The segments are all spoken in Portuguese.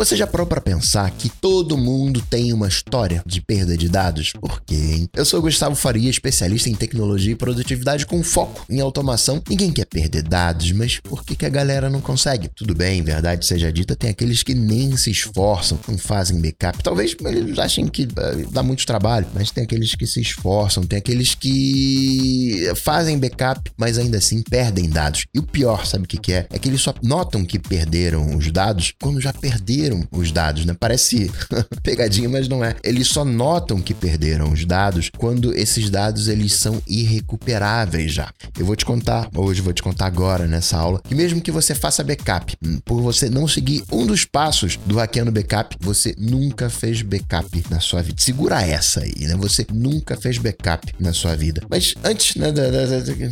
Você já parou para pensar que todo mundo tem uma história de perda de dados? Por quê, hein? Eu sou Gustavo Faria, especialista em tecnologia e produtividade com foco em automação. Ninguém quer perder dados, mas por que, que a galera não consegue? Tudo bem, verdade seja dita, tem aqueles que nem se esforçam, não fazem backup. Talvez eles achem que uh, dá muito trabalho, mas tem aqueles que se esforçam, tem aqueles que fazem backup, mas ainda assim perdem dados. E o pior, sabe o que, que é? É que eles só notam que perderam os dados quando já perderam perderam os dados, né? Parece pegadinha, mas não é. Eles só notam que perderam os dados quando esses dados eles são irrecuperáveis já. Eu vou te contar, hoje vou te contar agora nessa aula, que mesmo que você faça backup, por você não seguir um dos passos do hackeando backup, você nunca fez backup na sua vida. Segura essa aí, né? Você nunca fez backup na sua vida. Mas antes né,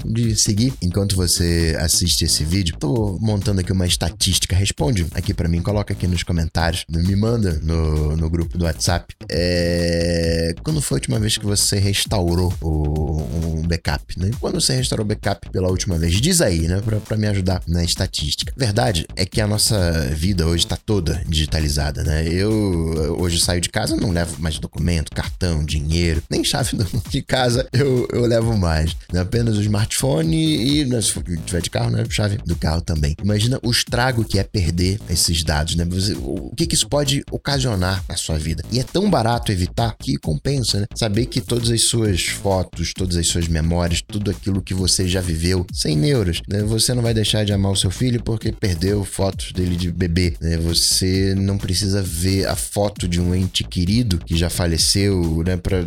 de seguir, enquanto você assiste esse vídeo, tô montando aqui uma estatística. Responde aqui para mim, coloca aqui nos comentários comentários, me manda no, no grupo do WhatsApp. É... Quando foi a última vez que você restaurou o, um backup? Né? Quando você restaurou o backup pela última vez? Diz aí, né? Pra, pra me ajudar na estatística. Verdade é que a nossa vida hoje tá toda digitalizada, né? Eu hoje saio de casa, não levo mais documento, cartão, dinheiro, nem chave de casa eu, eu levo mais. Né? Apenas o smartphone e, né, se tiver de carro, né? Chave do carro também. Imagina o estrago que é perder esses dados, né? Você, o que, que isso pode ocasionar na sua vida. E é tão barato evitar que compensa, né? Saber que todas as suas fotos, todas as suas memórias, tudo aquilo que você já viveu, sem neuras, né? Você não vai deixar de amar o seu filho porque perdeu fotos dele de bebê, né? Você não precisa ver a foto de um ente querido que já faleceu, né? Pra,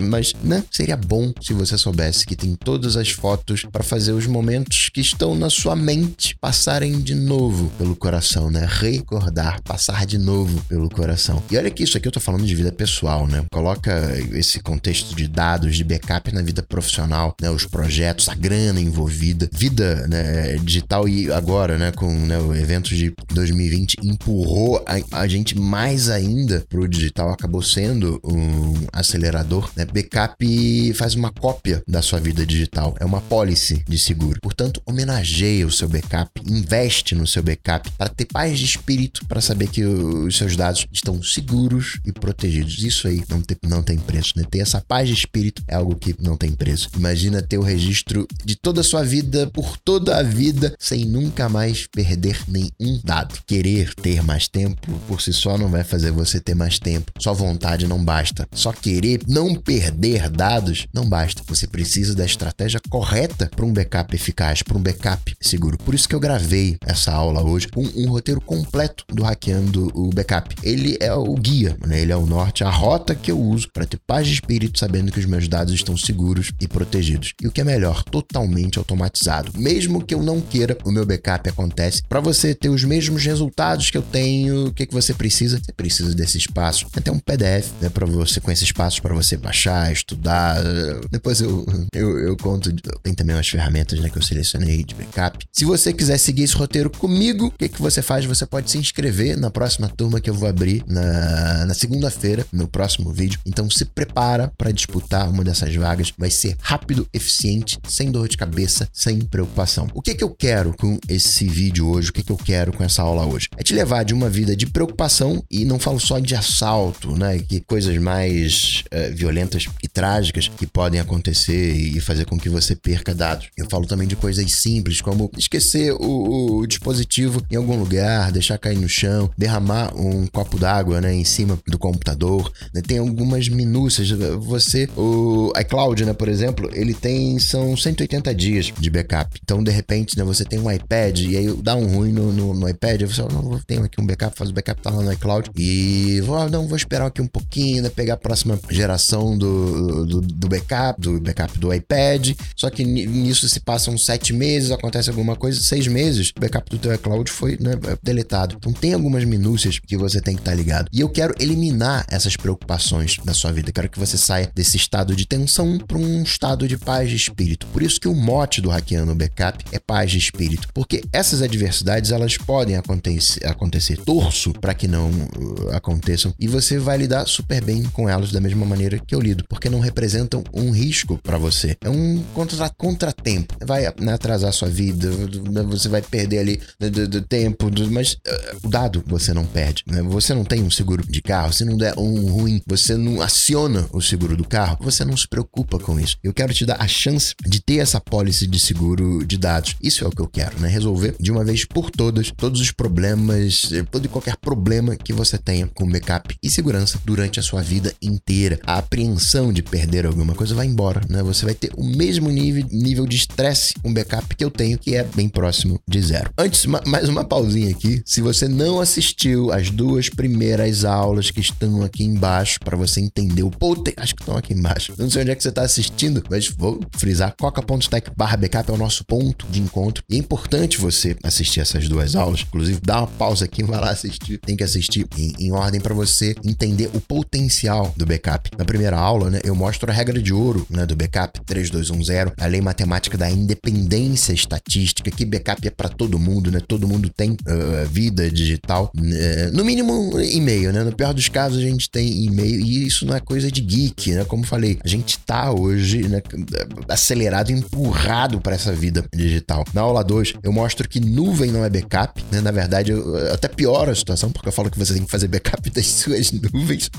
mas, né? Seria bom se você soubesse que tem todas as fotos para fazer os momentos que estão na sua mente passarem de novo pelo coração, né? Recordar, passar de novo pelo coração. E olha que isso aqui eu tô falando de vida pessoal, né? Coloca esse contexto de dados, de backup na vida profissional, né? Os projetos, a grana envolvida, vida né, digital e agora, né, com né, o evento de 2020 empurrou a, a gente mais ainda pro digital, acabou sendo um acelerador, né? Backup faz uma cópia da sua vida digital, é uma policy de seguro. Portanto, homenageia o seu backup, investe no seu backup para ter paz de espírito, para saber que os seus dados estão seguros e protegidos. Isso aí não tem, não tem preço, né? Ter essa paz de espírito é algo que não tem preço. Imagina ter o registro de toda a sua vida, por toda a vida, sem nunca mais perder nenhum dado. Querer ter mais tempo por si só não vai fazer você ter mais tempo. Só vontade não basta. Só querer não perder dados não basta. Você precisa da estratégia correta para um backup eficaz, para um backup seguro. Por isso que eu gravei essa aula hoje com um roteiro completo do hackeando fazendo o backup. Ele é o guia, né? ele é o norte, a rota que eu uso para ter paz de espírito sabendo que os meus dados estão seguros e protegidos. E o que é melhor, totalmente automatizado. Mesmo que eu não queira, o meu backup acontece. Para você ter os mesmos resultados que eu tenho, o que, que você precisa? Você precisa desse espaço. Até um PDF, né, para você com esses passos para você baixar, estudar. Depois eu, eu, eu conto. Tem também umas ferramentas né, que eu selecionei de backup. Se você quiser seguir esse roteiro comigo, o que, que você faz? Você pode se inscrever na próxima turma que eu vou abrir na, na segunda-feira, no próximo vídeo. Então se prepara para disputar uma dessas vagas. Vai ser rápido, eficiente, sem dor de cabeça, sem preocupação. O que, que eu quero com esse vídeo hoje? O que, que eu quero com essa aula hoje? É te levar de uma vida de preocupação e não falo só de assalto, né? Que coisas mais uh, violentas e trágicas que podem acontecer e fazer com que você perca dados. Eu falo também de coisas simples, como esquecer o, o dispositivo em algum lugar, deixar cair no chão, derramar um copo d'água né, em cima do computador. Né? Tem algumas minúcias. Você, o iCloud, né, por exemplo, ele tem são 180 dias de backup. Então, de repente, né, você tem um iPad e aí dá um ruim no, no, no iPad. Você fala, não, tenho aqui um backup, faz o backup, tá lá no iCloud. E vou, não, vou esperar aqui um pouquinho, né, pegar a próxima geração do, do, do backup, do backup do iPad. Só que nisso se passam sete meses, acontece alguma coisa, seis meses, o backup do teu iCloud foi né, deletado. Então, tem algumas algumas minúcias que você tem que estar tá ligado. E eu quero eliminar essas preocupações da sua vida. Eu quero que você saia desse estado de tensão para um estado de paz de espírito. Por isso que o mote do Hackeando Backup é paz de espírito. Porque essas adversidades, elas podem acontecer. acontecer. Torço para que não uh, aconteçam. E você vai lidar super bem com elas da mesma maneira que eu lido. Porque não representam um risco para você. É um contra contratempo. Vai né, atrasar sua vida, você vai perder ali do, do tempo, do, mas uh, o dado você não perde. Né? Você não tem um seguro de carro, se não der um ruim, você não aciona o seguro do carro, você não se preocupa com isso. Eu quero te dar a chance de ter essa pólice de seguro de dados. Isso é o que eu quero, né? Resolver de uma vez por todas todos os problemas, eh, todo e qualquer problema que você tenha com backup e segurança durante a sua vida inteira. A apreensão de perder alguma coisa vai embora, né? Você vai ter o mesmo nível, nível de estresse com backup que eu tenho, que é bem próximo de zero. Antes, mais uma pausinha aqui. Se você não assistiu as duas primeiras aulas que estão aqui embaixo para você entender o poder, acho que estão aqui embaixo. não sei onde é que você está assistindo, mas vou frisar coca.tech barra backup é o nosso ponto de encontro. E é importante você assistir essas duas aulas. Inclusive, dá uma pausa aqui, vai lá assistir. Tem que assistir em, em ordem para você entender o potencial do backup. Na primeira aula, né, eu mostro a regra de ouro né, do backup 3210, a lei matemática da independência estatística, que backup é para todo mundo, né? Todo mundo tem uh, vida digital. Uh, no mínimo, e-mail, né? No pior dos casos, a gente tem e-mail. E isso não é coisa de geek, né? Como falei, a gente tá hoje né, acelerado, empurrado para essa vida digital. Na aula 2, eu mostro que nuvem não é backup, né? Na verdade, eu até piora a situação, porque eu falo que você tem que fazer backup das suas nuvens.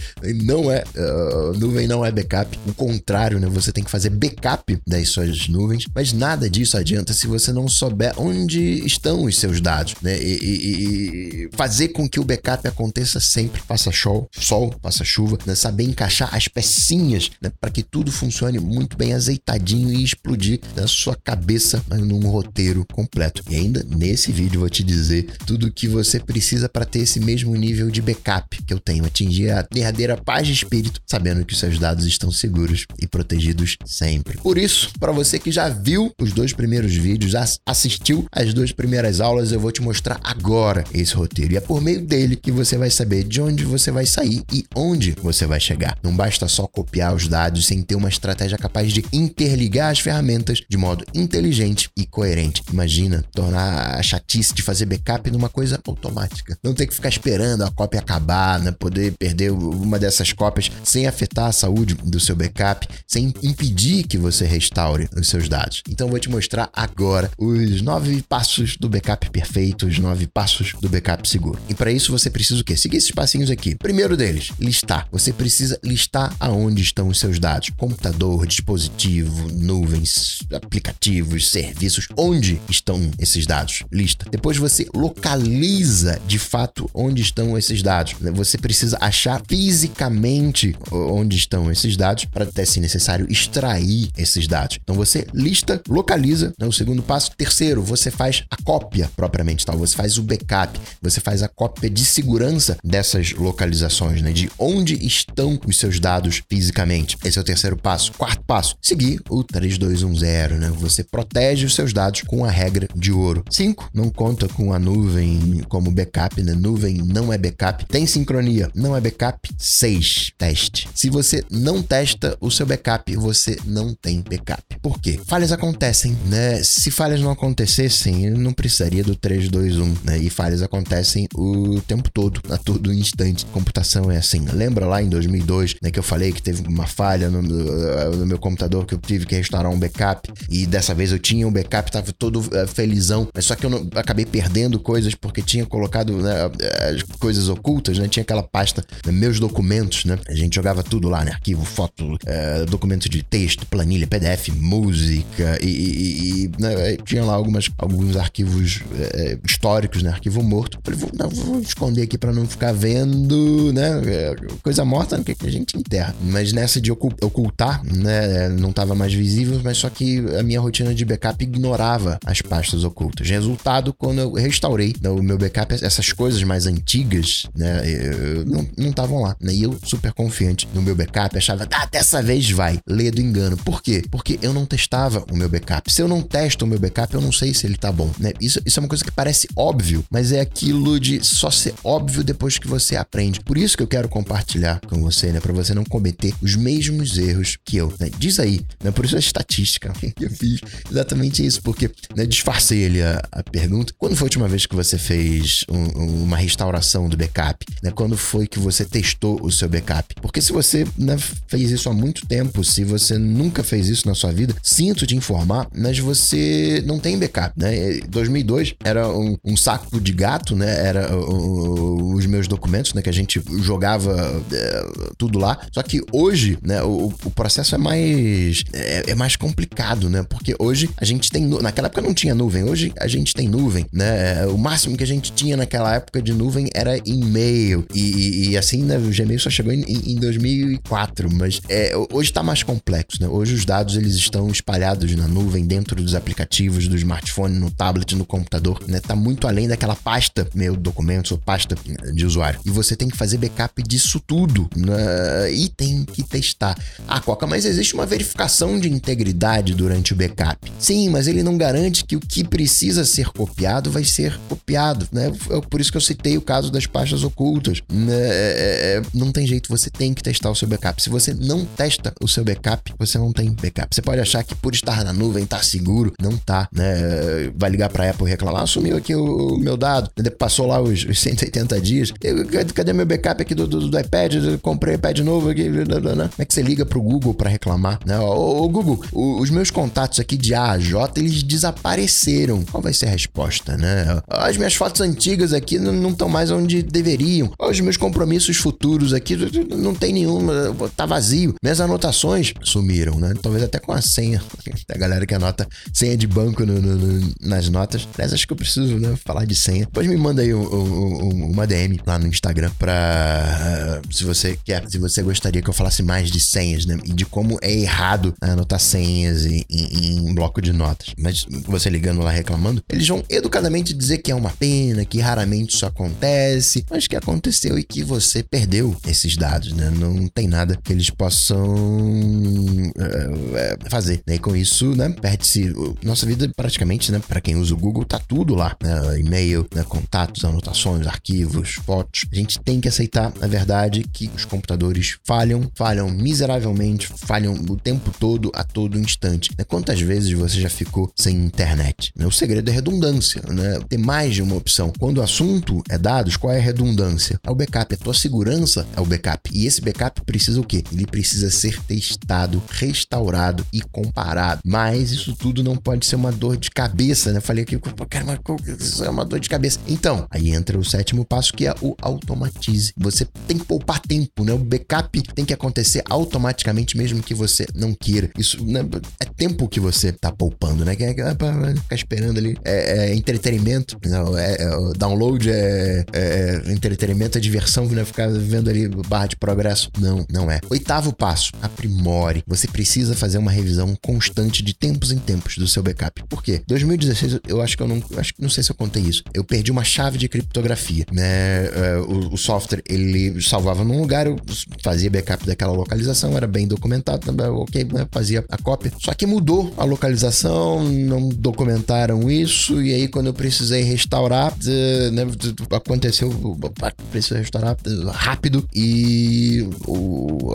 Não é. Uh, nuvem não é backup. O contrário, né? Você tem que fazer backup das suas nuvens. Mas nada disso adianta se você não souber onde estão os seus dados, né? E, e, e fazer com que o backup aconteça sempre. Faça sol, sol, faça chuva, né? Saber encaixar as pecinhas, né? Para que tudo funcione muito bem azeitadinho e explodir na sua cabeça num roteiro completo. E ainda nesse vídeo vou te dizer tudo o que você precisa para ter esse mesmo nível de backup que eu tenho, atingir a verdadeira paz de espírito, sabendo que os seus dados estão seguros e protegidos sempre. Por isso, para você que já viu os dois primeiros vídeos, assistiu as duas primeiras aulas, eu vou te mostrar agora esse roteiro. E é por meio dele que você vai saber de onde você vai sair e onde você vai chegar. Não basta só copiar os dados sem ter uma estratégia capaz de interligar as ferramentas de modo inteligente e coerente. Imagina tornar a chatice de fazer backup numa coisa automática. Não ter que ficar esperando a cópia acabar, né? poder perder uma dessas cópias sem afetar a saúde do seu backup, sem impedir que você restaure os seus dados. Então vou te mostrar agora os nove passos do backup perfeito, os nove passos do backup seguro. E para isso você precisa o quê? Seguir esses passinhos aqui. Primeiro deles, listar. Você precisa listar aonde estão os seus dados: computador, dispositivo, nuvens, aplicativos, serviços. Onde estão esses dados? Lista. Depois você localiza de fato onde estão esses dados. Você precisa achar fisicamente onde estão esses dados para até se necessário extrair esses dados. Então você lista, localiza, né, o segundo passo. Terceiro, você faz a cópia propriamente tal, você faz o backup, você faz a cópia de segurança dessas localizações, né, de onde estão os seus dados fisicamente. Esse é o terceiro passo. Quarto passo, seguir o 3210, né? Você protege os seus dados com a regra de ouro. Cinco, não conta com a nuvem como backup, né? Nuvem não é backup. Tem sincronia, não é backup. Seis, teste. Se você não testa o seu backup, você não tem backup. Por quê? Falhas acontecem, né? Se falhas não acontecessem, não precisaria do 321, né? E falhas acontecem o tempo todo, a todo instante. Computação é assim. Lembra lá em 2002, né, que eu falei que teve uma falha no, no meu computador que eu tive que restaurar um backup e dessa vez eu tinha um backup, tava todo uh, felizão, mas só que eu não, acabei perdendo coisas porque tinha colocado né, as coisas ocultas, né? Tinha aquela pasta, né, meus documentos, né? A gente jogava tudo lá, né? Arquivo, foto, uh, documento de texto, planilha, PDF, música e, e, e né, tinha lá algumas, alguns arquivos uh, históricos, né? Arquivo morto. Falei, vou, vou esconder aqui para não ficar vendo, né? Coisa morta que a gente enterra. Mas nessa de ocultar, né? Não tava mais visível, mas só que a minha rotina de backup ignorava as pastas ocultas. Resultado, quando eu restaurei né, o meu backup, essas coisas mais antigas, né? não estavam lá. Né? E eu, super confiante no meu backup, achava, ah, dessa vez vai. Lê do engano. Por quê? Porque eu não testava o meu backup. Se eu não testo o meu backup, eu não sei se ele tá bom, né? Isso, isso é uma coisa que parece óbvio, mas é aquilo de só ser óbvio depois que você aprende. Por isso que eu quero compartilhar com você, né? Para você não cometer os mesmos erros que eu. Né? Diz aí, né? Por isso a estatística que eu fiz exatamente isso, porque né, disfarcei ali a, a, pergunta. Quando foi a última vez que você fez um, uma restauração do backup? Né? Quando foi que você testou o seu backup? Porque se você né, fez isso há muito tempo, se você nunca fez isso na sua vida, sinto te informar, mas você não tem backup, né? 2002 era um, um saco de gato, né? Era uh, os meus documentos, né? Que a gente jogava uh, tudo lá. Só que hoje, né? O, o processo é mais é, é, mais complicado, né? Porque hoje a gente tem naquela época não tinha nuvem. Hoje a gente tem nuvem, né? O máximo que a gente tinha naquela época de nuvem era e-mail e, e, e assim, né? O Gmail só chegou em, em 2004, mas é, hoje está mais complexo, né? Hoje os dados eles estão espalhados na nuvem dentro dos aplicativos do smartphone, no tablet, no computador, né? Tá muito além daquela pasta, meu documentos ou pasta de usuário. E você tem que fazer backup disso tudo, né? E tem que testar. Ah, Coca, mas existe uma verificação de integridade durante o backup. Sim, mas ele não garante que o que precisa ser copiado vai ser copiado, né? É por isso que eu citei o caso das pastas ocultas. Né? É, é, é, não tem jeito, você tem que testar o seu backup. Se você não testa o seu backup, você não tem backup. Você pode achar que por estar na nuvem tá seguro, não tá, né? Vai ligar pra Apple reclamar, sumiu aqui o, meu dado, passou lá os, os 180 dias. Eu, cadê meu backup aqui do, do, do iPad? Eu comprei iPad novo aqui. Como é que você liga pro Google para reclamar? Né? Ô, ô Google, os meus contatos aqui de A a J, eles desapareceram. Qual vai ser a resposta, né? As minhas fotos antigas aqui não estão mais onde deveriam. Os meus compromissos futuros aqui não tem nenhum, tá vazio. Minhas anotações sumiram, né? Talvez até com a senha. A galera que anota senha de banco no, no, no, nas notas. Aliás, acho que eu preciso né, falar de senha. Depois me manda aí um, uma DM lá no Instagram pra. Se você quer, se você gostaria que eu falasse mais de senhas, né? E de como é errado anotar senhas em, em, em bloco de notas. Mas você ligando lá reclamando, eles vão educadamente dizer que é uma pena, que raramente isso acontece, mas que aconteceu e que você perdeu esses dados, né? Não tem nada que eles possam uh, fazer. E com isso, né? Perde-se. Nossa vida praticamente, né? Para quem usa o Google, tá tudo lá, né? E-mail, né? contatos, anotações, arquivos, fotos. A gente tem que aceitar, na verdade, que os computadores falham, falham miseravelmente, falham o tempo todo, a todo instante. Né? Quantas vezes você já ficou sem internet? Né? O segredo é redundância, né? Ter mais de uma opção. Quando o assunto é dados, qual é a redundância? É o backup, a tua segurança é o backup. E esse backup precisa o quê? Ele precisa ser testado, restaurado e comparado. Mas isso tudo não pode ser uma dor de cabeça, né? Falei aqui, cara, mas isso é uma dor de cabeça. Então, aí entra o sétimo passo que é o automatize. Você tem que poupar tempo, né? O backup tem que acontecer automaticamente, mesmo que você não queira. Isso né? é tempo que você tá poupando, né? Que é, ficar esperando ali. É, é entretenimento, não, é, é, download é, é, entretenimento, é diversão, né? Ficar vendo ali barra de progresso. Não, não é. Oitavo passo, aprimore. Você precisa fazer uma revisão constante de tempos em tempos do seu backup. Por quê? 2016, eu acho que eu não, acho que não sei se eu contei isso. Eu perdi uma chave de criptografia, né? É, o, software ele salvava num lugar, eu fazia backup daquela localização, era bem documentado, ok, né? fazia a cópia. Só que mudou a localização, não documentaram isso e aí quando eu precisei restaurar, né, aconteceu, precisei restaurar rápido e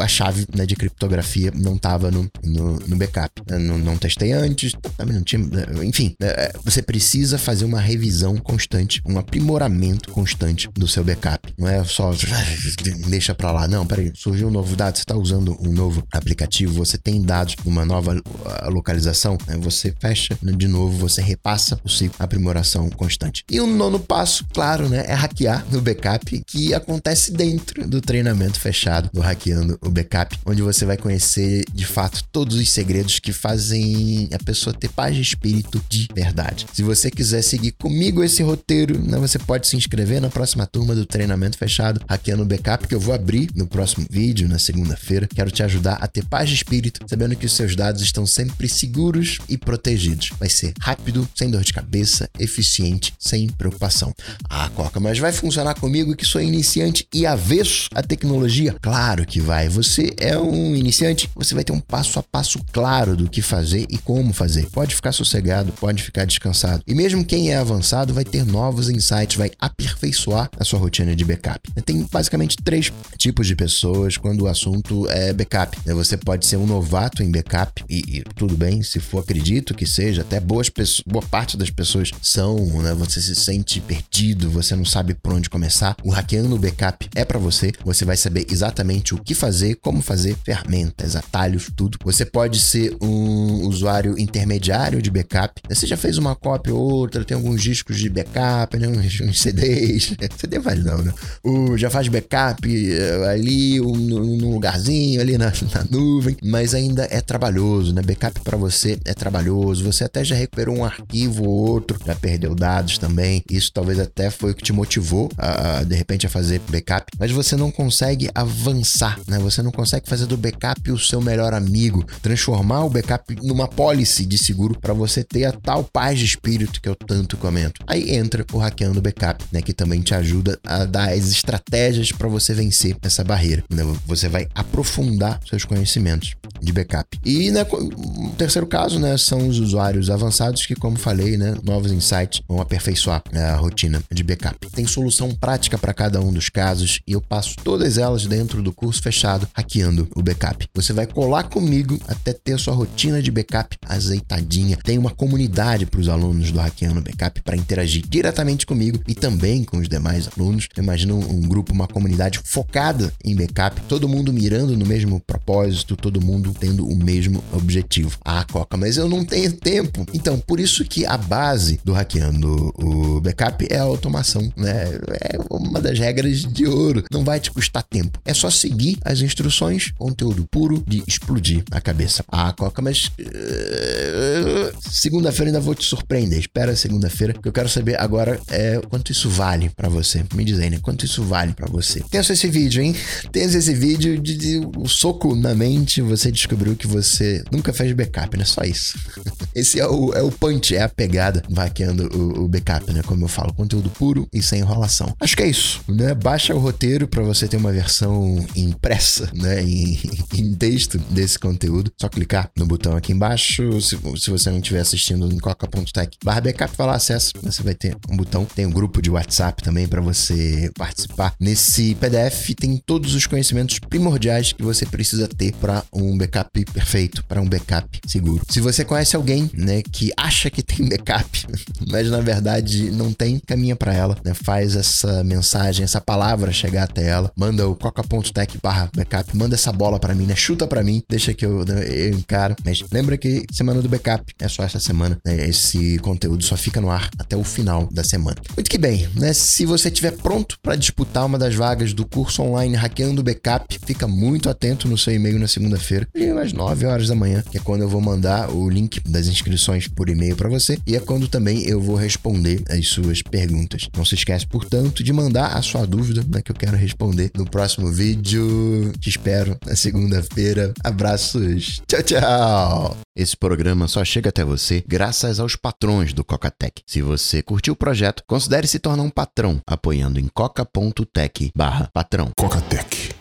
a chave né, de criptografia não estava no, no, no, backup. Não, não, testei antes, não tinha. Enfim, é, você precisa fazer uma revisão constante, um aprimoramento constante do seu backup. Não é só deixa pra lá. Não, peraí, surgiu um novo dado, você está usando um novo aplicativo, você tem dados, uma nova localização, né, você fecha de novo, você repassa o ciclo, aprimoração constante. E o nono passo, claro, né, é hackear no backup, que acontece dentro do treinamento fechado do Hackeando o Backup, onde você vai conhecer de fato todos os segredos que fazem a pessoa ter paz de espírito de verdade. Se você quiser seguir comigo esse roteiro, né, você pode se inscrever na próxima turma do treinamento fechado Hackeando o Backup, que eu vou abrir no próximo vídeo, na segunda-feira. Quero te ajudar a ter paz de espírito, sabendo que os seus dados estão sempre seguros e protegidos. Vai ser rápido, sem dor de cabeça, eficiente, sem preocupação. Ah, Coca, mas vai funcionar comigo que sou iniciante e avesso à tecnologia? Claro que vai. Você é um iniciante, você vai ter um passo a passo claro do que fazer e como fazer. Pode ficar sossegado, pode ficar descansado. E mesmo quem é avançado vai ter novos insights, vai aperfeiçoar a sua rotina de backup. Tem basicamente três tipos de pessoas quando o assunto é backup. Você pode ser um novato em backup e, e tudo bem, se for acredito que seja, até boas pessoas, boa parte das pessoas são, né? Você se sente perdido, você não sabe por onde começar. O hackeando backup é para você. Você vai saber exatamente o que fazer, como fazer, ferramentas, atalhos, tudo. Você pode ser um usuário intermediário de backup. Você já fez uma cópia ou outra, tem alguns discos de backup, né? CDs. CD vale não, né? O, já faz backup eh, ali, um, num lugarzinho ali na, na nuvem, mas ainda é trabalhoso, né? Backup para você é trabalhoso. Você até já recuperou um arquivo ou outro, já perdeu dados também. Isso talvez até foi o que te motivou a, a de repente a fazer backup, mas você não consegue avançar, né? Você não consegue fazer do backup o seu melhor amigo, transformar o backup numa policy de seguro para você ter a tal paz de espírito que eu tanto comento. Aí entra o hackeando backup, né, que também te ajuda a dar as estratégias para você vencer essa barreira. Né? Você vai aprofundar seus conhecimentos de backup. E né, o terceiro caso, né, são os usuários avançados que, como falei, né, novos insights vão aperfeiçoar né, a rotina de backup. Tem solução prática para cada um dos casos e eu passo todas elas dentro do curso fechado hackeando o backup. Você vai colar comigo até ter sua rotina de backup azeitadinha. Tem uma comunidade para os alunos do hackeando backup para interagir diretamente comigo e também com os demais alunos. Imagina um grupo, uma comunidade focada em backup, todo mundo mirando no mesmo propósito, todo mundo tendo o mesmo objetivo. Ah, Coca, mas eu não tenho tempo. Então, por isso que a base do hackeando o backup é a automação, né? É uma das regras de ouro. Não vai te custar tempo. É só seguir as instruções, conteúdo puro de explodir a cabeça. Ah, Coca, mas uh, segunda-feira ainda vou te surpreender. Espera segunda-feira, que eu quero saber agora é quanto isso vale para você. Me diz aí, né? Quanto isso vale para você. Tenha esse vídeo, hein? Tenha esse vídeo de, de um soco na mente, você descobriu que você nunca fez backup, né? Só isso. Esse é o, é o punch, é a pegada vaqueando o, o backup, né? Como eu falo, conteúdo puro e sem enrolação. Acho que é isso, né? Baixa o roteiro para você ter uma versão impressa, né? Em, em, texto desse conteúdo. Só clicar no botão aqui embaixo. Se, se você não estiver assistindo em coca.tech barra backup, vai lá, acessa. Você vai ter um botão. Tem um grupo de WhatsApp também para você participar. Nesse PDF tem todos os conhecimentos primordiais que você precisa ter para um backup perfeito, para um backup seguro. Se você conhece alguém, né, que acha que tem backup, mas na verdade não tem, caminha para ela, né? Faz essa mensagem, essa palavra chegar até ela, manda o coca.tech barra backup, manda essa bola para mim, né? Chuta para mim, deixa que eu, né, eu encaro. Mas lembra que semana do backup é só essa semana, né? Esse conteúdo só fica no ar até o final da semana. Muito que bem, né? Se você estiver pronto para disputar uma das vagas do curso online Hackeando Backup, fica muito atento no seu e-mail na segunda-feira, às 9 horas da manhã, que é quando eu vou mandar o link das inscrições por e-mail para você e é quando também eu vou responder as suas perguntas. Não se esquece, portanto, de mandar a sua dúvida, né, que eu quero responder no próximo vídeo. Te espero na segunda-feira. Abraços. Tchau, tchau. Esse programa só chega até você graças aos patrões do Cocatec. Se você curtiu o projeto, considere se tornar um patrão apoiando em coca.tech/patrão. Cocatec